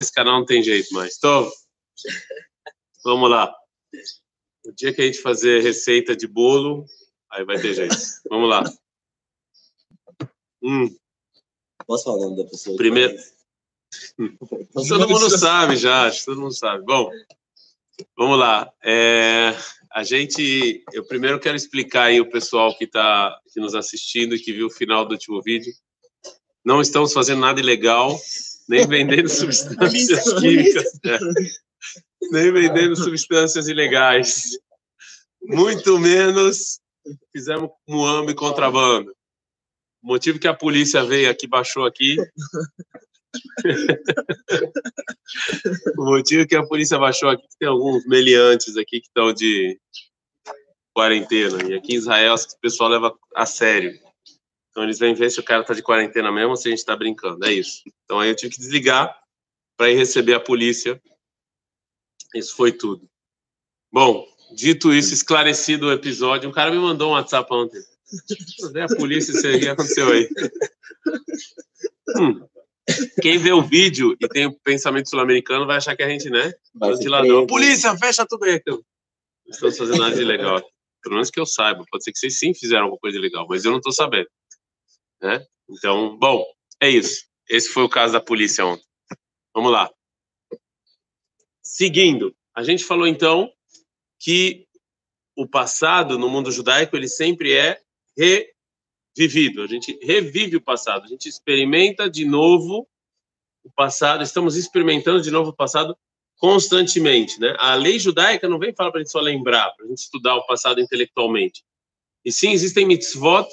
esse canal não tem jeito mais. Então, vamos lá. O dia que a gente fazer receita de bolo, aí vai ter jeito. Vamos lá. Hum. Posso falar o nome da pessoa? Primeiro. Todo mundo sabe já, acho que todo mundo sabe. Bom, vamos lá. É, a gente, eu primeiro quero explicar aí o pessoal que está nos assistindo e que viu o final do último vídeo. Não estamos fazendo nada ilegal, nem vendendo substâncias químicas, né? nem vendendo substâncias ilegais. Muito menos fizemos muambo e contrabando. O motivo que a polícia veio aqui, baixou aqui. o motivo que a polícia baixou aqui, tem alguns meliantes aqui que estão de quarentena. E aqui em Israel, o pessoal leva a sério. Então eles vêm ver se o cara está de quarentena mesmo ou se a gente está brincando. É isso. Então aí eu tive que desligar para ir receber a polícia. Isso foi tudo. Bom, dito isso, esclarecido o episódio, um cara me mandou um WhatsApp ontem. A polícia? O que aconteceu aí? Hum. Quem vê o vídeo e tem o pensamento sul-americano vai achar que a gente, né? Ventilador. Polícia, fecha tudo aí. Não estamos fazendo nada de legal. Pelo menos que eu saiba. Pode ser que vocês sim fizeram alguma coisa legal, mas eu não estou sabendo. Né? Então, bom, é isso. Esse foi o caso da polícia ontem. Vamos lá. Seguindo, a gente falou então que o passado no mundo judaico ele sempre é revivido. A gente revive o passado, a gente experimenta de novo o passado, estamos experimentando de novo o passado constantemente, né? A lei judaica não vem falar para a gente só lembrar, para a gente estudar o passado intelectualmente. E sim, existem mitzvot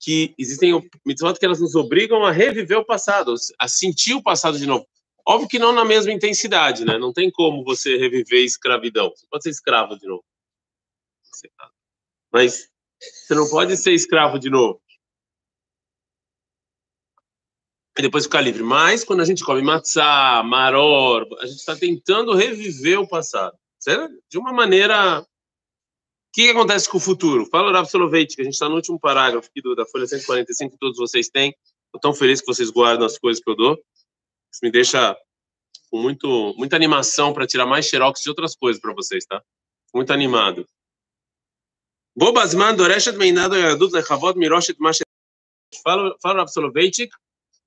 que existem mitzvot que elas nos obrigam a reviver o passado, a sentir o passado de novo. Óbvio que não na mesma intensidade, né? Não tem como você reviver escravidão. Você pode ser escravo de novo. Mas você não pode ser escravo de novo. E depois ficar livre. Mas quando a gente come matzá, maror, a gente está tentando reviver o passado. Certo? De uma maneira que, que acontece com o futuro? Fala da que a gente está no último parágrafo aqui do, da Folha 145 que todos vocês têm. Estou tão feliz que vocês guardam as coisas que eu dou. Isso me deixa com muito, muita animação para tirar mais xerox de outras coisas para vocês, tá? Muito animado. Bobasman Doreshet Meinado Lechavot Miroshet Fala da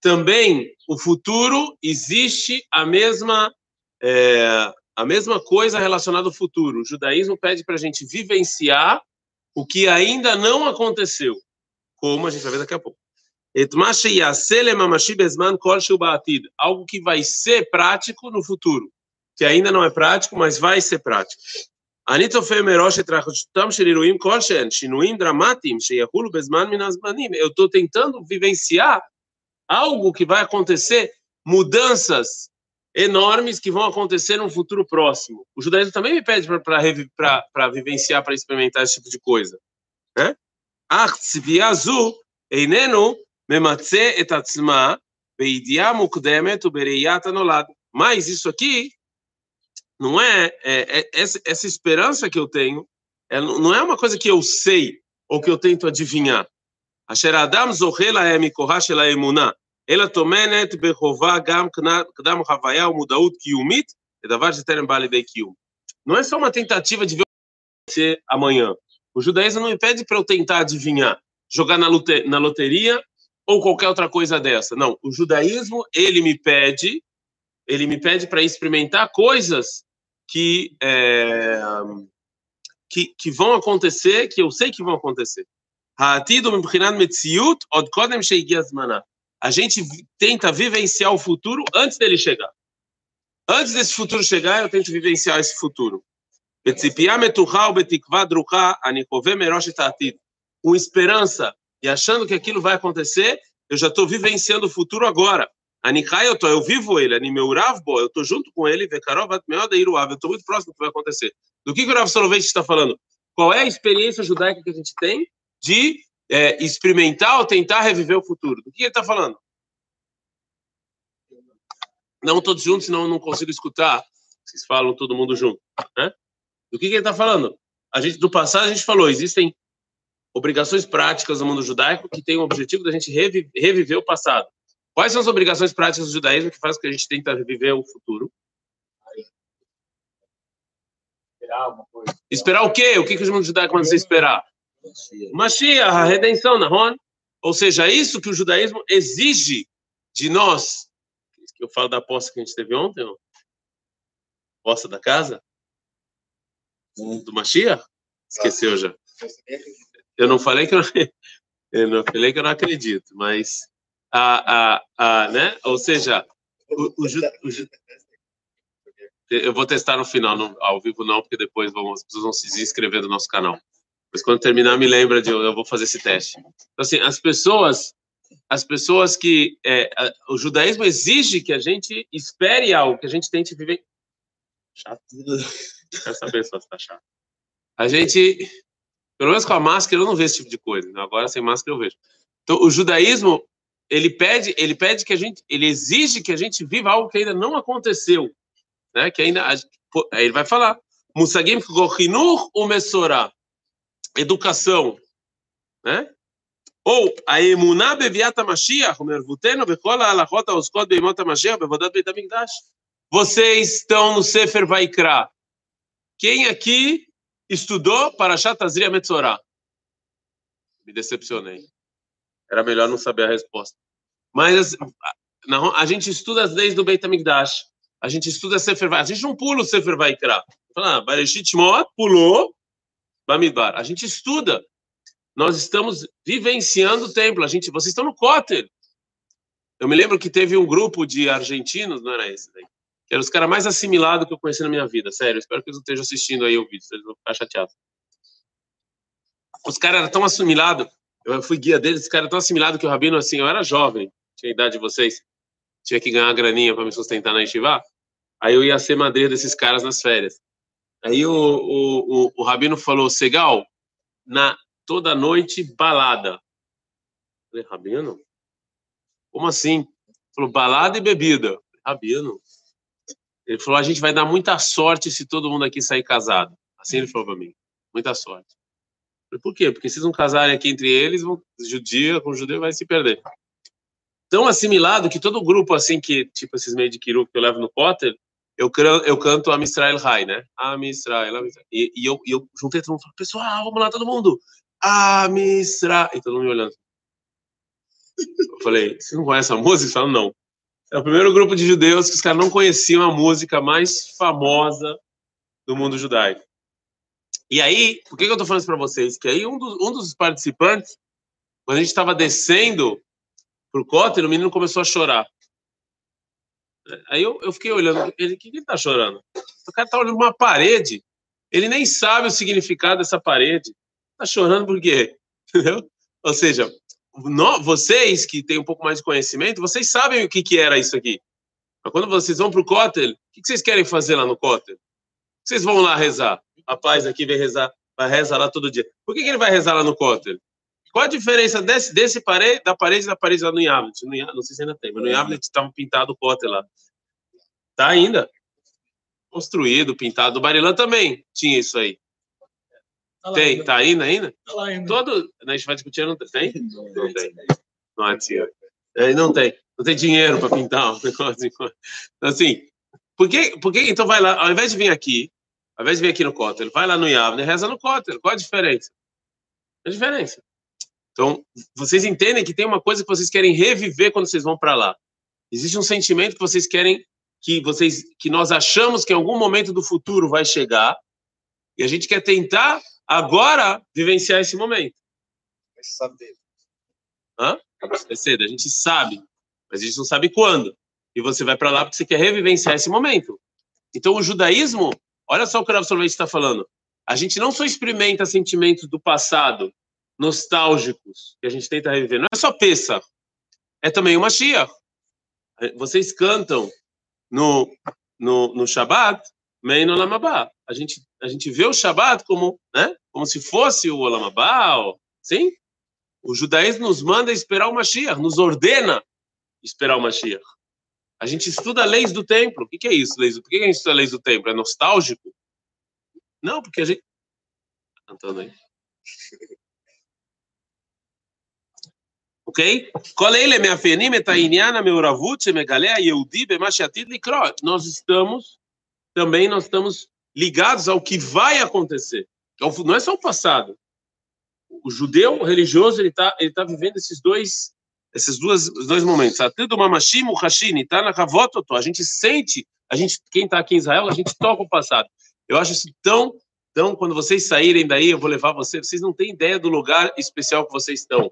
Também o futuro existe a mesma é, a mesma coisa relacionada ao futuro. O judaísmo pede para a gente vivenciar o que ainda não aconteceu, como a gente vai ver daqui a pouco. Algo que vai ser prático no futuro, que ainda não é prático, mas vai ser prático. Eu estou tentando vivenciar algo que vai acontecer, mudanças enormes que vão acontecer num futuro próximo. O judaísmo também me pede para vivenciar, para experimentar esse tipo de coisa. Né? Mas isso aqui não é, é, é essa, essa, esperança que eu tenho, é, não é uma coisa que eu sei ou que eu tento adivinhar. Asher Adam Zohela Emikohash Ela Emunah. אלא טומנת בחובה גם קדם חוויה ומודעות קיומית, לדבר שטרם בא לידי קיום. Não é só uma tentativa de ver o que vai acontecer amanhã. O judaísmo não me pede para eu tentar adivinhar, jogar na, na loteria ou qualquer outra coisa dessa. Não, o judaísmo, ele me pede, ele me pede para experimentar coisas que, é, que, que vão acontecer, que eu sei que vão acontecer. a gente tenta vivenciar o futuro antes dele chegar. Antes desse futuro chegar, eu tento vivenciar esse futuro. Com esperança e achando que aquilo vai acontecer, eu já estou vivenciando o futuro agora. Anikai, eu eu vivo ele, Animeurav, bo, eu tô junto com ele, Vekarov, Meodeiruav, eu tô muito próximo do que vai acontecer. Do que, que o Rav Soloveitch está falando? Qual é a experiência judaica que a gente tem de é, experimentar ou tentar reviver o futuro? Do que ele está falando? Não todos juntos, senão eu não consigo escutar. Vocês falam todo mundo junto, né? Do que, que ele está falando? A gente, do passado a gente falou, existem obrigações práticas no mundo judaico que têm o objetivo da gente reviver, reviver o passado. Quais são as obrigações práticas do judaísmo que faz com que a gente tenta viver o futuro? Esperar. Esperar o quê? O que, que o mundo judaico manda você esperar? Mashiach. A redenção, Nahon. Ou seja, é isso que o judaísmo exige de nós. Que eu falo da aposta que a gente teve ontem, ó. aposta da casa, do Mashiach. Esqueceu já. Eu não falei que eu não, eu não falei que eu não acredito, mas a, a, a, né? Ou seja, o, o, ju- o ju- eu vou testar no final, não- ao vivo não, porque depois vamos, as pessoas vão se inscrever no nosso canal. Mas quando terminar, me lembra de eu, vou fazer esse teste. Então, assim, as pessoas, as pessoas que é, a- o judaísmo exige que a gente espere algo, que a gente tente viver. Chato. Quero saber se está chato. A gente, pelo menos com a máscara, eu não vejo esse tipo de coisa. né? Agora sem máscara eu vejo. Então, o judaísmo ele pede, ele pede que a gente, ele exige que a gente viva algo que ainda não aconteceu, né? Que ainda, aí ele vai falar, Musagim ou Mesorah, educação, né? Ou a emuná beviata Mashiach, mervuteno bechol halachot haoskot beimot Mashiach bevodat Beit HaMikdash. Vocês estão no Sefer Vaikra. Quem aqui estudou Parashat Tazria Metzorah? Me decepcionei. Era melhor não saber a resposta. Mas a, gente estuda as leis do Beit HaMikdash. A gente estuda Sefer Vaikra. A gente não pula o Sefer Vaikra. Fala, ah, Bereshit Shmot, pulou, Bamidbar. A gente estuda. Nós estamos vivenciando o templo. A gente, vocês estão no Kotel. Eu me lembro que teve um grupo de argentinos, não era esse daí? Que eram os caras mais assimilados que eu conheci na minha vida. Sério, espero que eles não estejam assistindo aí o vídeo, eles vão ficar chateados. Os caras eram tão assimilados. Eu fui guia deles, os caras eram tão assimilados que o Rabino, assim, eu era jovem, tinha a idade de vocês, tinha que ganhar graninha para me sustentar na Yeshiva. Aí eu ia ser madrinha desses caras nas férias. Aí o, o, o, o Rabino falou, Segal, na toda noite balada. Eu falei, Rabino? Como assim? Ele falou, balada e bebida. Falei, Rabino? Ele falou, a gente vai dar muita sorte se todo mundo aqui sair casado. Assim ele falou para mim, muita sorte. Eu falei, Por quê? Porque se não casarem aqui entre eles, vão, judia com judeu vai se perder. Tão assimilado que todo grupo assim que, tipo esses meio de quiru que eu levo no Potter, eu, eu canto Am Israel Rai, né? Am Israel, Am Israel. E, e eu, e eu juntei todo mundo falei, pessoal, vamos lá, todo mundo. Am Israel. E todo mundo me olhando. Eu falei, você não conhece a música? Eles falaram, não. É o primeiro grupo de judeus que os caras não conheciam a música mais famosa do mundo judaico. E aí, por que, que eu tô falando isso para vocês? Que aí um dos, um dos participantes, quando a gente estava descendo pro cóter, o menino começou a chorar. Aí eu, eu fiquei olhando, ele, o que, que ele tá chorando? O cara tá olhando uma parede, ele nem sabe o significado dessa parede. Tá chorando por quê? Entendeu? Ou seja, vocês que têm um pouco mais de conhecimento, vocês sabem o que, que era isso aqui. Mas quando vocês vão pro cótel, o que, que vocês querem fazer lá no cótel? Vocês vão lá rezar. O rapaz aqui vem rezar, vai rezar lá todo dia. Por que, que ele vai rezar lá no cótel? Qual a diferença desse, desse parede, da parede da parede lá no Yavlet, não sei se ainda tem, mas no Yavlet estava pintado o cótel lá. Tá ainda. Construído, pintado. No Barilã também tinha isso aí. Tá Tem, ainda. tá ainda ainda? Tá lá ainda. Todo. A gente vai discutir, não tem? Não tem. Não é tinha. É, não tem. Não tem dinheiro para pintar um negócio. Então, assim, por que, por que então vai lá, ao invés de vir aqui, ao invés de vir aqui no Kotel, vai lá no Yavne, reza no Kotel. Qual a diferença? A diferença. Então, vocês entendem que tem uma coisa que vocês querem reviver quando vocês vão para lá. Existe um sentimento que vocês querem que vocês que nós achamos que em algum momento do futuro vai chegar e a gente quer tentar agora vivenciar esse momento. Mas sabe dele. É cedo, a gente sabe, mas a gente não sabe quando. E você vai para lá porque você quer revivenciar esse momento. Então, o judaísmo, olha só o que o Rav Soloveitch está falando. A gente não só experimenta sentimentos do passado, nostálgicos, que a gente tenta reviver. Não é só Pesach, é também o Mashiach. Vocês cantam no, no, no Shabat, Mein Olam Haba. A gente, a gente vê o Shabat como, né, como se fosse o Olam Haba, ou- sim? O judaísmo nos manda esperar o Mashiach, nos ordena esperar o Mashiach. A gente estuda leis do templo. O que, é isso, leis? Por que que a gente estuda leis do templo? É nostálgico? Não, porque a gente. Tá Cantando aí. Ok? Qual é ele, minha fenime, tainiana, meu ravut, megalea, yehudi, bemachiatid, likrot. Nós estamos, também nós estamos ligados ao que vai acontecer. Não é só o passado. O judeu o religioso, ele está ele tá vivendo esses dois esses duas, dois momentos. Até do mamashim, o hashini, tá na kavototó. A gente sente, a gente, quem está aqui em Israel, a gente toca o passado. Eu acho isso tão, tão, quando vocês saírem daí, eu vou levar vocês, vocês não têm ideia do lugar especial que vocês estão.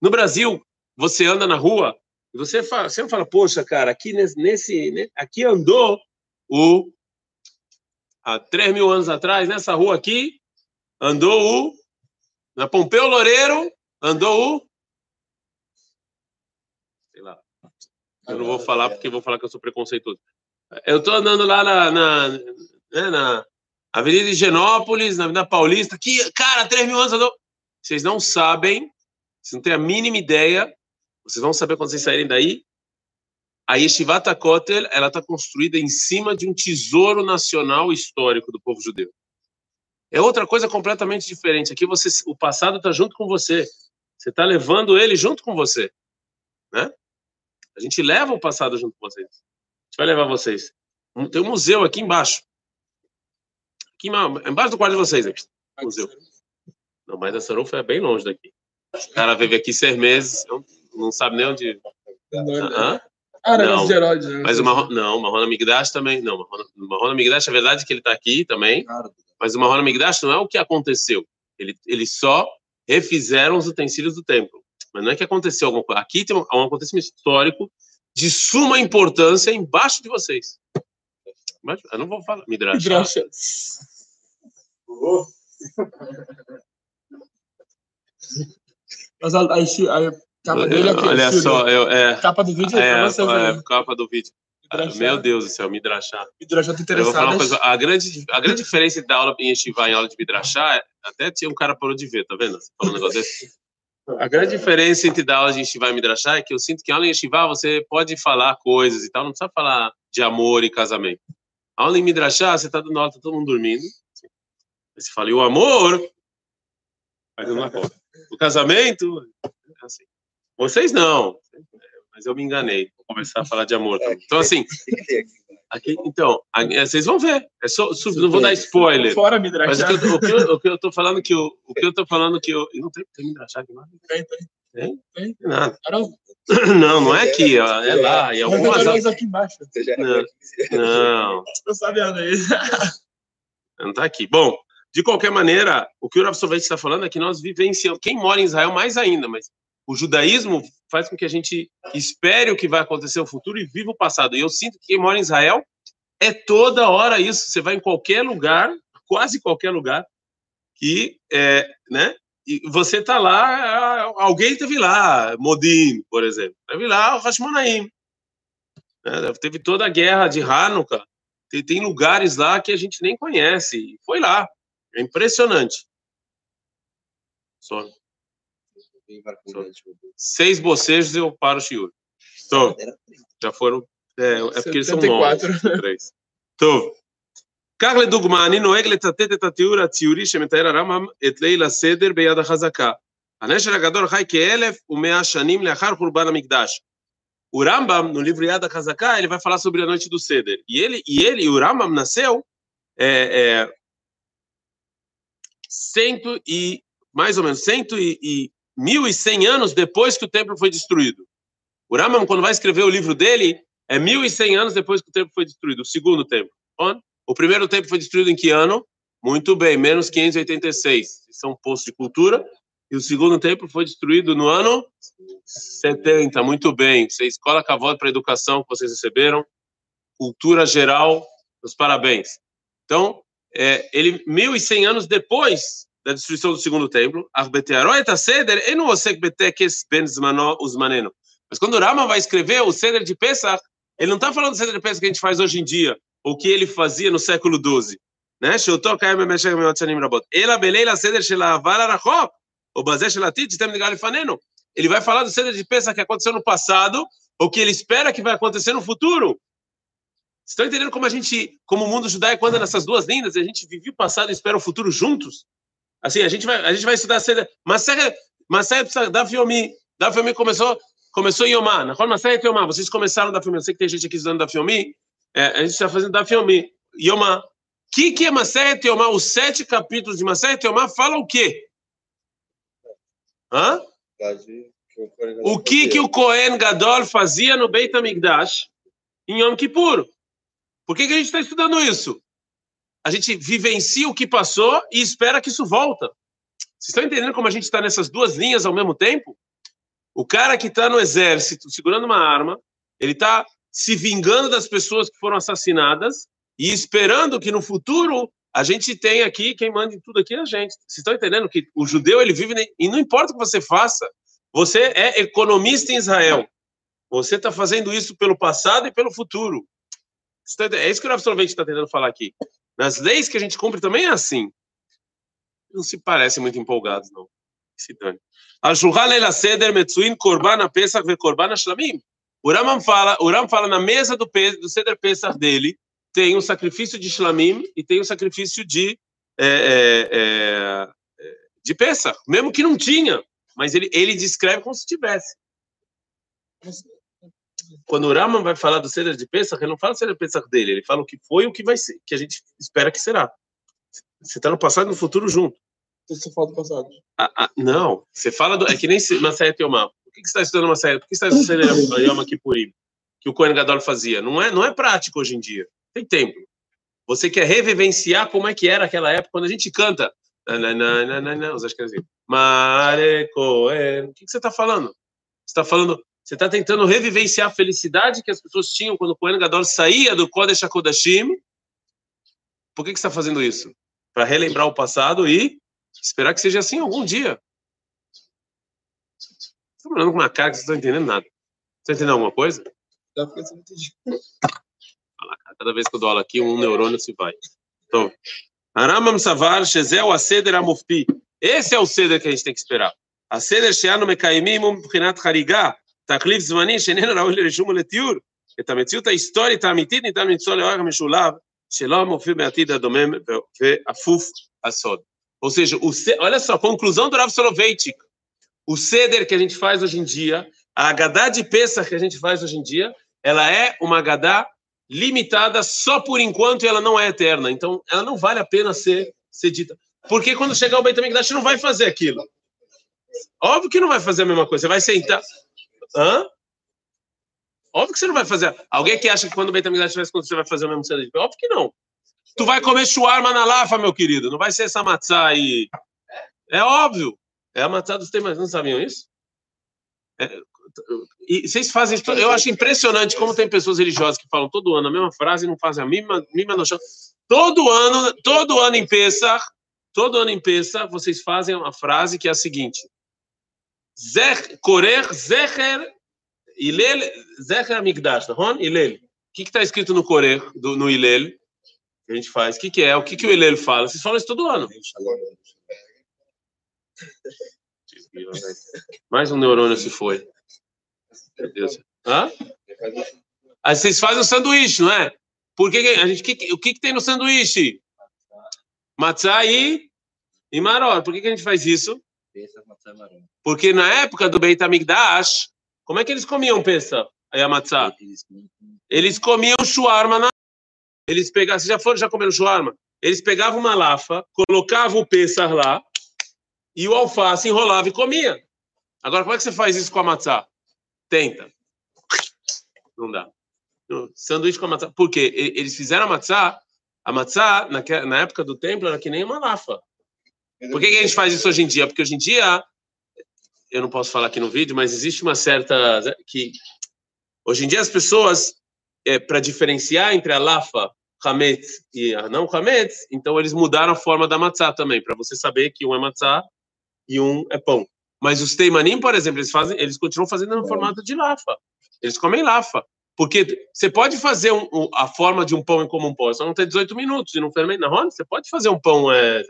No Brasil, você anda na rua e você fala, você fala, poxa, cara, aqui nesse, né, aqui andou o há 3 mil anos atrás, nessa rua aqui, andou o na Pompeu Loureiro, andou o sei lá. Eu não vou falar porque vou falar que eu sou preconceituoso. Eu estou andando lá na, na, né, na Avenida Higienópolis, na Avenida Paulista, que, cara, 3 mil anos andou. Vocês não sabem vocês não têm a mínima ideia. Vocês vão saber quando vocês saírem daí. A Yeshivat Kotel, ela está construída em cima de um tesouro nacional histórico do povo judeu. É outra coisa completamente diferente. Aqui você, o passado está junto com você. Você está levando ele junto com você, né? A gente leva o passado junto com vocês. A gente vai levar vocês. Tem um museu aqui embaixo. Aqui embaixo do quarto de vocês. Aqui. Museu. Não, mas a Sarufa é bem longe daqui. O cara vive aqui seis meses, não sabe nem onde. Hã? Ah, não, de Herodes. Né? Mas o Marron, não, o Marron Migdash também. Não, o Marron Migdash, é verdade que ele está aqui também. Mas o Marron Migdash não é o que aconteceu. Ele, eles só refizeram os utensílios do templo. Mas não é que aconteceu alguma coisa. Aqui tem um, um acontecimento histórico de suma importância embaixo de vocês. Mas eu não vou falar. Midrash. Midrash. Mas a, a, a capa dele aqui. Olha só, eu, é, Capa do vídeo é, é, é, capa do vídeo. Meu Deus do céu, Midrashá. Midrashá tá uma interessado. coisa, a grande, a grande diferença da aula em Yeshiva e aula de Midrashá, é- até tinha um cara parou de ver, tá vendo? Falou um negócio desse. A grande diferença entre dar aula de Yeshiva e Midrashá é que eu sinto que a aula em Yeshiva você pode falar coisas e tal, não precisa falar de amor e casamento. A aula em Midrashá, você tá dando aula, tá todo mundo dormindo. Aí você fala, e o amor? Aí não acorda. O casamento? é Assim. Vocês não, mas eu me enganei. Vou começar a falar de amor também. Então, assim, tem aqui? Então, é, vocês vão ver. É só, não vou dar spoiler. Fora Mas Midrashá. o que, eu, o, que eu, o que eu tô falando que eu, o que eu tô falando que eu, não tem, tem Midrashá aqui, não Tem, tem. tem? Tem. Tem nada. Não, não é aqui, ó, é lá. E mas algumas dois aqui embaixo. Não. não, sabendo aí. não tá aqui. Bom, de qualquer maneira, o que o Rav Sovete está falando é que nós vivenciamos. Quem mora em Israel mais ainda, mas o judaísmo faz com que a gente espere o que vai acontecer no futuro e viva o passado. E eu sinto que quem mora em Israel é toda hora isso. Você vai em qualquer lugar, quase qualquer lugar, que é, né? E você tá lá, alguém teve lá, Modim, por exemplo, teve lá o Hashmonaim. Né? Teve toda a guerra de Hanukkah. Tem, tem lugares lá que a gente nem conhece. Foi lá. É impressionante. Só seis bocejos eu paro o shiur. Então, já foram. É, é porque eles são 74. nove. Três. טוב. כך לדוגמה, אני נוהג לצטט את התיאור הציורי שמתאר הרמב"ם את ליל הסדר ביד החזקה. הנשר הגדול חי כאלף ומאה שנים לאחר חורבן המקדש. O Rambam, no livro Yad HaZaká, ele vai falar sobre a noite do Seder. E ele, e ele, o Rambam, nasceu é, é, cento e, mais ou menos, cento e, e mil e cem anos depois que o templo foi destruído. O Rambam, quando vai escrever o livro dele, é mil e cem anos depois que o templo foi destruído, o segundo templo. O primeiro templo foi destruído em que ano? Muito bem, menos 586. Isso é um posto de cultura. E o segundo templo foi destruído no ano 70. Muito bem. Você escola Cavalo para a educação que vocês receberam. Cultura geral, os parabéns. Então, é, ele 1.100 anos depois da destruição do segundo templo, é mas quando o Rama vai escrever o Seder de Pesach, ele não está falando do Seder de Pesach que a gente faz hoje em dia, ou que ele fazia no século XII. Né? Ele vai falar do Seder de Pesach que aconteceu no passado, ou que ele espera que vai acontecer no futuro. Estão entendendo como a gente, como o mundo judaico anda nessas duas linhas, a gente vive o passado e espera o futuro juntos? Assim, a gente vai, a gente vai estudar Seder, Maseret Maseret Daf Yomi, Da Fiomi começou, começou Yomá. Na forma certa Yomá. Vocês começaram da Fiomi. Eu sei que tem gente aqui estudando da Fiomi. É, a gente está fazendo da Fiomi. Yomá. O que, que é Maseret Yomá? Os sete capítulos de Maseret Yomá falam o quê? Hã? O que que o Cohen Gadol fazia no Beit HaMikdash em Yom Kippur? Por que, que a gente está estudando isso? A gente vivencia o que passou e espera que isso volta. Vocês estão entendendo como a gente está nessas duas linhas ao mesmo tempo? O cara que está no exército segurando uma arma, ele está se vingando das pessoas que foram assassinadas e esperando que no futuro a gente tenha aqui quem manda tudo aqui é a gente. Vocês estão entendendo que o judeu ele vive e não importa o que você faça, você é economista em Israel. Você está fazendo isso pelo passado e pelo futuro. É isso que o Rav Soloveitch está tentando falar aqui. Nas leis que a gente cumpre também é assim. Não se parece muito empolgados, não. Se dane. Seder Metzuin Korban Pesach ve Korban Shlamim. O fala, o fala na mesa do, do Seder Pesach dele, tem o sacrifício de Shlamim e tem o sacrifício de é, é, é, de Pesach, mesmo que não tinha mas ele, ele descreve como se tivesse. Quando o Raman vai falar do Seder de Pesach, ele não fala do Seder de Pesach dele, ele fala o que foi e o que vai ser, que a gente espera que será. Você está no passado e no futuro junto. Você fala do passado. Ah, ah, não, você fala do. É que nem Masayat Yomam. Por que, que você está estudando Masayat? Por que você está estudando Yom Kippurim? Que o Kohen Gadol fazia. Não é, não é prático hoje em dia. Tem tempo. Você quer revivenciar como é que era aquela época, quando a gente canta. Os ashkenazim. Mare Cohen. O que, você está falando? Você está falando, você está tentando revivenciar a felicidade que as pessoas tinham quando o Kohen Gadol saía do Kodesh HaKodashim. Por que, que você está fazendo isso? Para relembrar o passado e esperar que seja assim algum dia. Estou olhando com uma cara que vocês não estão entendendo nada. Você entendendo alguma coisa? Cada vez que eu dou aula aqui, um neurônio se vai. Então, Aramam Savar, Shezel, Aceder, Amufpi. Esse é o ceder que a gente tem que esperar. Aceder, Sheanu, Mekaimim, Mubhinat, Harigá. תחליף זמני שאיננו ראוי לרישום ולתיאור. את המציאות ההיסטורית האמיתית ניתן למצוא לאורך המשולב, שלא מופיע בעתיד הדומם ואפוף הסוד. Ou seja, o, olha só, conclusão do Rav Soloveitchik. O ceder que a gente faz hoje em dia, a Agadá de Pesach que a gente faz hoje em dia, ela é uma Agadá limitada só por enquanto e ela não é eterna. Então, ela não vale a pena ser, ser dita. Porque quando chegar o Beit HaMikdash, não vai fazer aquilo. Óbvio que não vai fazer a mesma coisa. Você vai sentar... Hã? Óbvio que você não vai fazer. Alguém que acha que quando o Beit HaMikdash estiver você vai fazer o mesmo sede? Óbvio que não. Tu vai comer shawarma na lafa, meu querido. Não vai ser essa matzá aí. É óbvio. É a matzá dos temas. Não sabiam isso? É, e vocês fazem isso. Eu acho impressionante como tem pessoas religiosas que falam todo ano a mesma frase e não fazem a mínima, mínima noção. Todo ano, todo ano em Pesach, todo ano em Pesach, vocês fazem uma frase que é a seguinte: Korer Zecher Ilel Zecher Amigdash, não Ilel. O que está escrito no Korer, do, no Ilel? Que a gente faz. O que, que é? O que, que o Ilel fala? Vocês falam isso todo ano. Mais um neurônio se foi. Meu Deus. Hã? Aí vocês fazem o sanduíche, não é? Por que, a gente, que, o que, que tem no sanduíche? Matzá e, e maror. Por que, que a gente faz isso? Porque na época do Beit HaMikdash, como é que eles comiam peça? Aí a matzá? Eles comiam shuarma na... Eles pegavam, vocês já foram, já comeram shuarma? Eles pegavam uma lafa, colocavam o pêssar lá, e o alface enrolava e comia. Agora, como é que você faz isso com a matzá? Tenta. Não dá. Sanduíche com a matzá. Por quê? Eles fizeram a matzá, a matzá, na época do templo, era que nem uma lafa. Por que, que a gente faz isso hoje em dia? Porque hoje em dia, eu não posso falar aqui no vídeo, mas existe uma certa... que Hoje em dia as pessoas, é, para diferenciar entre a lafa, hametz e a não hametz, então eles mudaram a forma da matzá também, para você saber que um é matzá e um é pão. Mas os teimanim, por exemplo, eles fazem, eles continuam fazendo no formato de lafa. Eles comem lafa. Porque você pode fazer um, um, a forma de um pão em como um pão, é só não ter 18 minutos e não fermenta. Você pode fazer um pão. É,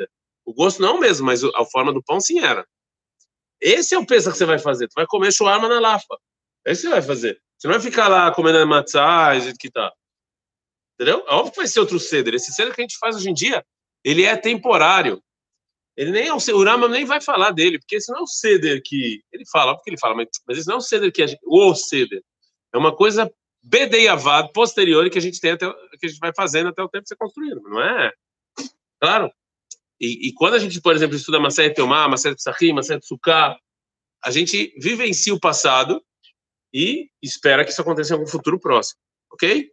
o gosto não é mesmo, mas a forma do pão sim era. Esse é o peso que você vai fazer. Tu vai comer shawarma na lafa. É isso que você vai fazer. Você não vai ficar lá comendo matzá e que tá. Entendeu? É óbvio que vai ser outro ceder. Esse ceder que a gente faz hoje em dia, ele é temporário. Ele nem é o, o Rama nem vai falar dele, porque esse não é o ceder que ele fala, porque ele fala, mas, mas esse não é o ceder que a gente, o ceder. É uma coisa bedeiavad, posterior que a gente tem até que a gente vai fazendo até o tempo ser construído, não é? Claro. E, e quando a gente, por exemplo, estuda Maseret Teomá, Maseret Psachim, Maseret Sukkah, a gente vivencia o passado e espera que isso aconteça em algum futuro próximo, ok?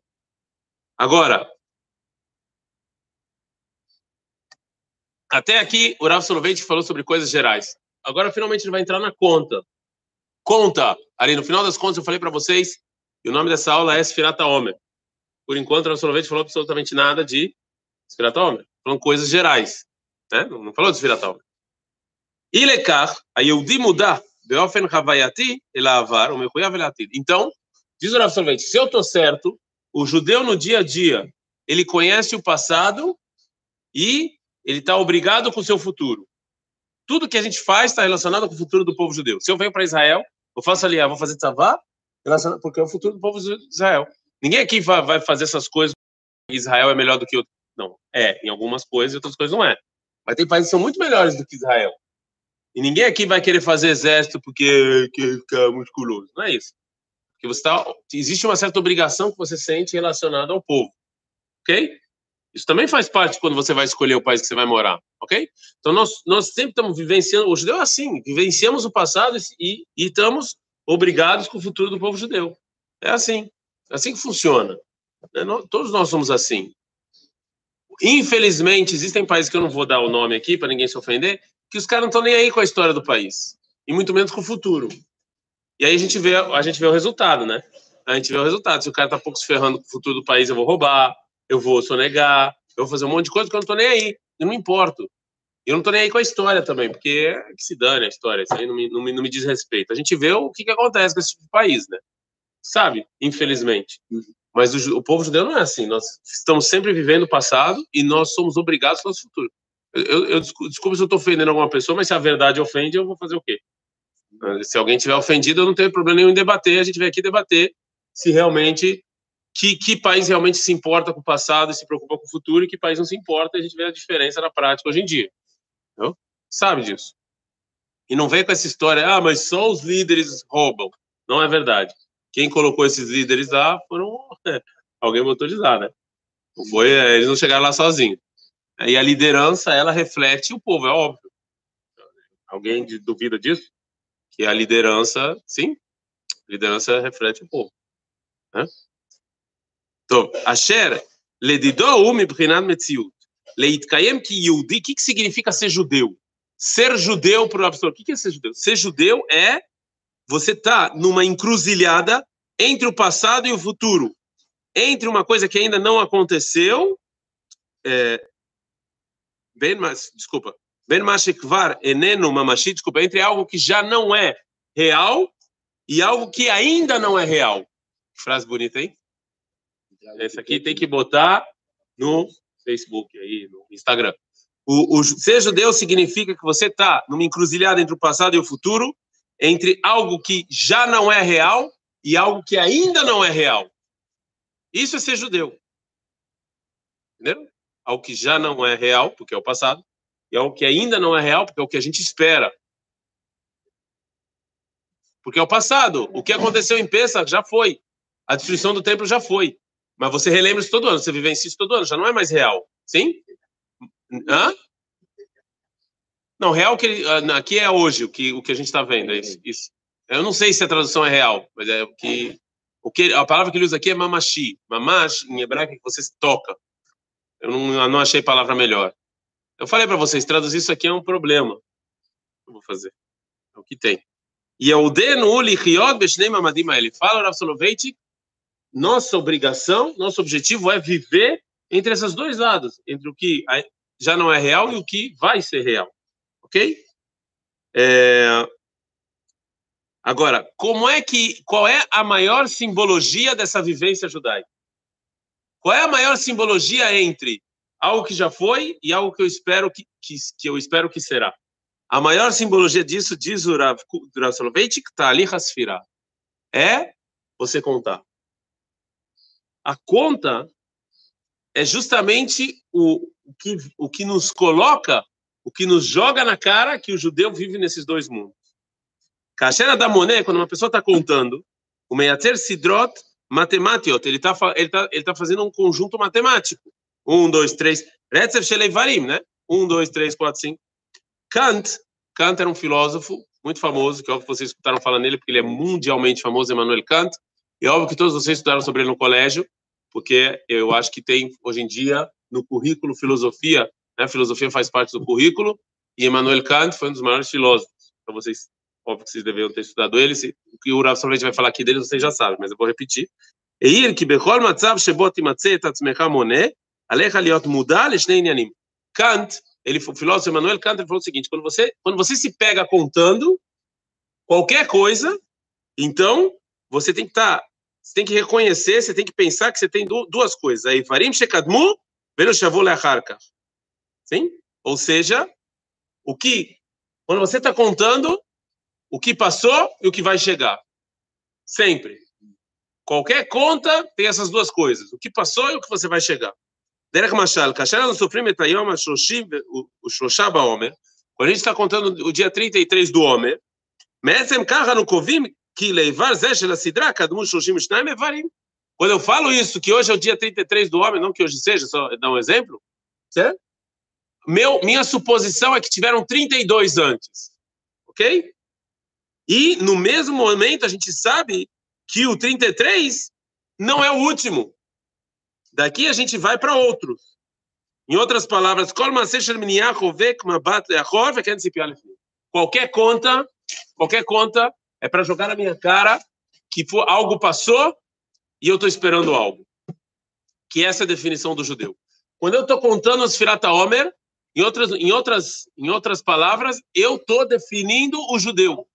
Agora, até aqui o Rav Soloveitch falou sobre coisas gerais. Agora, finalmente, ele vai entrar na conta. Conta. Ali, no final das contas, eu falei para vocês que o nome dessa aula é Sfirata Homer. Por enquanto, o Rav Soloveitch falou absolutamente nada de Sfirata Homer. Falando coisas gerais né? Não, falou de Haomer. A Yehudi Beofen Havayati, o Mechuyav Então, diz o Rav Solvente, se eu estou certo, o judeu no dia a dia, ele conhece o passado e ele está obrigado com o seu futuro. Tudo que a gente faz está relacionado com o futuro do povo judeu. Se eu venho para Israel, eu faço ali, ah, vou fazer tzavá, porque é o futuro do povo de Israel. Ninguém aqui vai, vai fazer essas coisas. Israel é melhor do que outro. Não, é, em algumas coisas, e outras coisas não é. Mas tem países que são muito melhores do que Israel. E ninguém aqui vai querer fazer exército porque quer ficar musculoso. Não é isso. Porque você tá, existe uma certa obrigação que você sente relacionada ao povo. Ok? Isso também faz parte quando você vai escolher o país que você vai morar. Ok? Então nós, nós sempre estamos vivenciando. O judeu é assim: vivenciamos o passado e, e estamos obrigados com o futuro do povo judeu. É assim. É assim que funciona. É, todos nós somos assim. Infelizmente, existem países que eu não vou dar o nome aqui para ninguém se ofender, que os caras não estão nem aí com a história do país, e muito menos com o futuro. E aí a gente vê, a gente vê o resultado, né? A gente vê o resultado. Se o cara tá pouco se ferrando com o futuro do país, eu vou roubar, eu vou sonegar, eu vou fazer um monte de coisa que eu não tô nem aí. Eu não importo. Eu não tô nem aí com a história também, porque é que se dane a história, isso aí não me, não me, não me diz respeito. A gente vê o que, que acontece com esse tipo de país, né? Sabe? Infelizmente. Mas o, o povo judeu não é assim. Nós estamos sempre vivendo o passado e nós somos obrigados ao nosso futuro. Eu, eu se eu estou ofendendo alguma pessoa, mas se a verdade ofende, eu vou fazer o quê? Se alguém tiver ofendido, eu não tenho problema nenhum em debater. A gente vem aqui debater se realmente que, que país realmente se importa com o passado e se preocupa com o futuro e que país não se importa. A gente vê a diferença na prática hoje em dia. Entendeu? Sabe disso? E não vem com essa história, ah, mas só os líderes roubam. Não é verdade quem colocou esses líderes lá foram é, alguém motorizado, né? Não foi, é, eles não chegaram lá sozinhos. E a liderança, ela reflete o povo, é óbvio. Alguém duvida disso? Que a liderança, sim, a liderança reflete o povo. Né? Então, Asher, Ledidou Mibrinat Metziut. Leitkayem ki Yehudi, o que, que significa ser judeu? Ser judeu para o Absurdo? O que, que é ser judeu? Ser judeu é você tá numa encruzilhada entre o passado e o futuro. Entre uma coisa que ainda não aconteceu, é, ben mas, desculpa, ben mashikvar eneno mamashi, desculpa, entre algo que já não é real e algo que ainda não é real. Frase bonita, hein? Essa aqui tem que botar no Facebook aí, no Instagram. O, o ser judeu significa que você está numa encruzilhada entre o passado e o futuro, entre algo que já não é real e algo que ainda não é real. Isso é ser judeu. Entendeu? ao que já não é real, porque é o passado, e ao que ainda não é real, porque é o que a gente espera. Porque é o passado. O que aconteceu em Pesach já foi. A destruição do templo já foi. Mas você relembra isso todo ano, você vivencia isso todo ano, já não é mais real. Sim? Hã? Não, real que ah, aqui é hoje, o que, o que a gente está vendo. É isso, isso, Eu não sei se a tradução é real, mas é o que, o que. A palavra que ele usa aqui é mamashi. Mamash, em hebraico, é que você toca. Eu não, eu não achei palavra melhor. Eu falei para vocês, traduzir isso aqui é um problema. Eu vou fazer. É o que tem. E o denuli riod beshnem amadim ele fala Rav Soloveitch, nossa obrigação, nosso objetivo é viver entre esses dois lados, entre o que já não é real e o que vai ser real. OK? É... Agora, como é que qual é a maior simbologia dessa vivência judaica? Qual é a maior simbologia entre algo que já foi e algo que eu espero que, que, que eu espero que será? A maior simbologia disso, diz o Rav, Soloveitch, está ali Hasfirah, é você contar. A conta é justamente o, o, que, o que nos coloca o que nos joga na cara que o judeu vive nesses dois mundos. Kasher da Moné, quando uma pessoa está contando, o Meyater Sidrot Matematiot, ele está ele tá, ele tá fazendo um conjunto matemático. Um, dois, três. Retzev Shelevarim, né? Um, dois, três, quatro, cinco. Kant, Kant era um filósofo muito famoso, que é óbvio que vocês escutaram falar nele, porque ele é mundialmente famoso, Emmanuel Kant. E é óbvio que todos vocês estudaram sobre ele no colégio, porque eu acho que tem, hoje em dia, no currículo filosofia, né? Filosofia faz parte do currículo, e Emmanuel Kant foi um dos maiores filósofos. Para vocês, óbvio que vocês deveriam ter estudado ele. Se, o que o Rav Solveig vai falar aqui dele, vocês já sabem, mas eu vou repetir. Ki bechol matzav shebo timatze et atzmecha moneh, alecha liot muda leshnei inyanim. Kant, ele, o filósofo Emmanuel Kant, ele falou o seguinte, quando você, quando você se pega contando qualquer coisa, então você tem que estar, tá, você tem que reconhecer, você tem que pensar que você tem duas coisas. Aí, varim shekadmu, velo shavol leacharka. Sim? Ou seja, o que, quando você está contando, o que passou e o que vai chegar. Sempre. Qualquer conta tem essas duas coisas, o que passou e o que você vai chegar. Derek Machal, כאשר אנו סופרים את היום השלושים ושלושה בעומר, quando a gente está contando o dia 33 do Homer, בעצם ככה אנו קובעים כי לאיבר זה של הסדרה קדמו 32 איברים. Quando eu falo isso, que hoje é o dia 33 do homem, não que hoje seja, só dar um exemplo, certo? Meu, minha suposição é que tiveram 32 antes, ok? E no mesmo momento a gente sabe que o 33 não é o último. Daqui a gente vai para outros. Em outras palavras, qualquer conta, qualquer conta é para jogar na minha cara que for, algo passou e eu estou esperando algo. Que essa é a definição do judeu. Quando eu estou contando os Firata Omer, em outras, em outras, em outras palavras, eu estou definindo o judeu.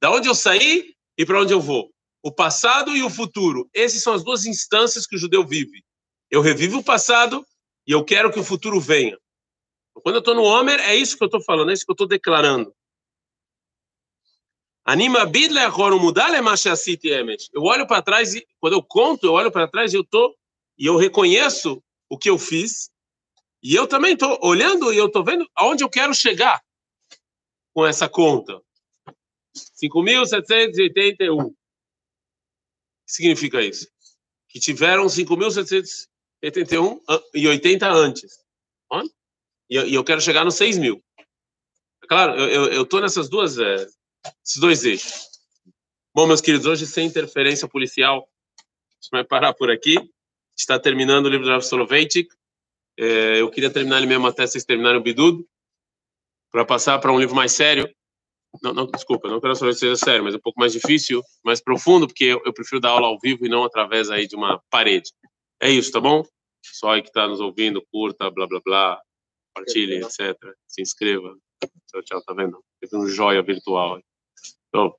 Da onde eu saí e para onde eu vou. O passado e o futuro. Essas são as duas instâncias que o judeu vive. Eu revivo o passado e eu quero que o futuro venha. Quando eu estou no Homer, é isso que eu estou falando, é isso que eu estou declarando. Anima bidle agora mudar Eu olho para trás e quando eu conto, eu olho para trás e eu tô e eu reconheço o que eu fiz. E eu também estou olhando e eu estou vendo aonde eu quero chegar com essa conta. 5.781. O que significa isso? Que tiveram 5.781 81 e 80 antes. E eu, quero chegar nos 6 mil. Claro, eu estou nessas duas, é, esses dois eixos. Bom, meus queridos, hoje sem interferência policial, a gente vai parar por aqui. Está terminando o livro da Soloveitchik. É, eu queria terminar ele mesmo até vocês terminarem o Bidud, para passar para um livro mais sério. Não, não, desculpa, não quero que seja sério, mas um pouco mais difícil, mais profundo, porque eu, eu prefiro dar aula ao vivo e não através aí de uma parede. É isso, tá bom? Só aí que está nos ouvindo, curta, blá, blá, blá, compartilhe, etc. Se inscreva. Tchau, tchau, tá vendo? Teve um joia virtual. Então,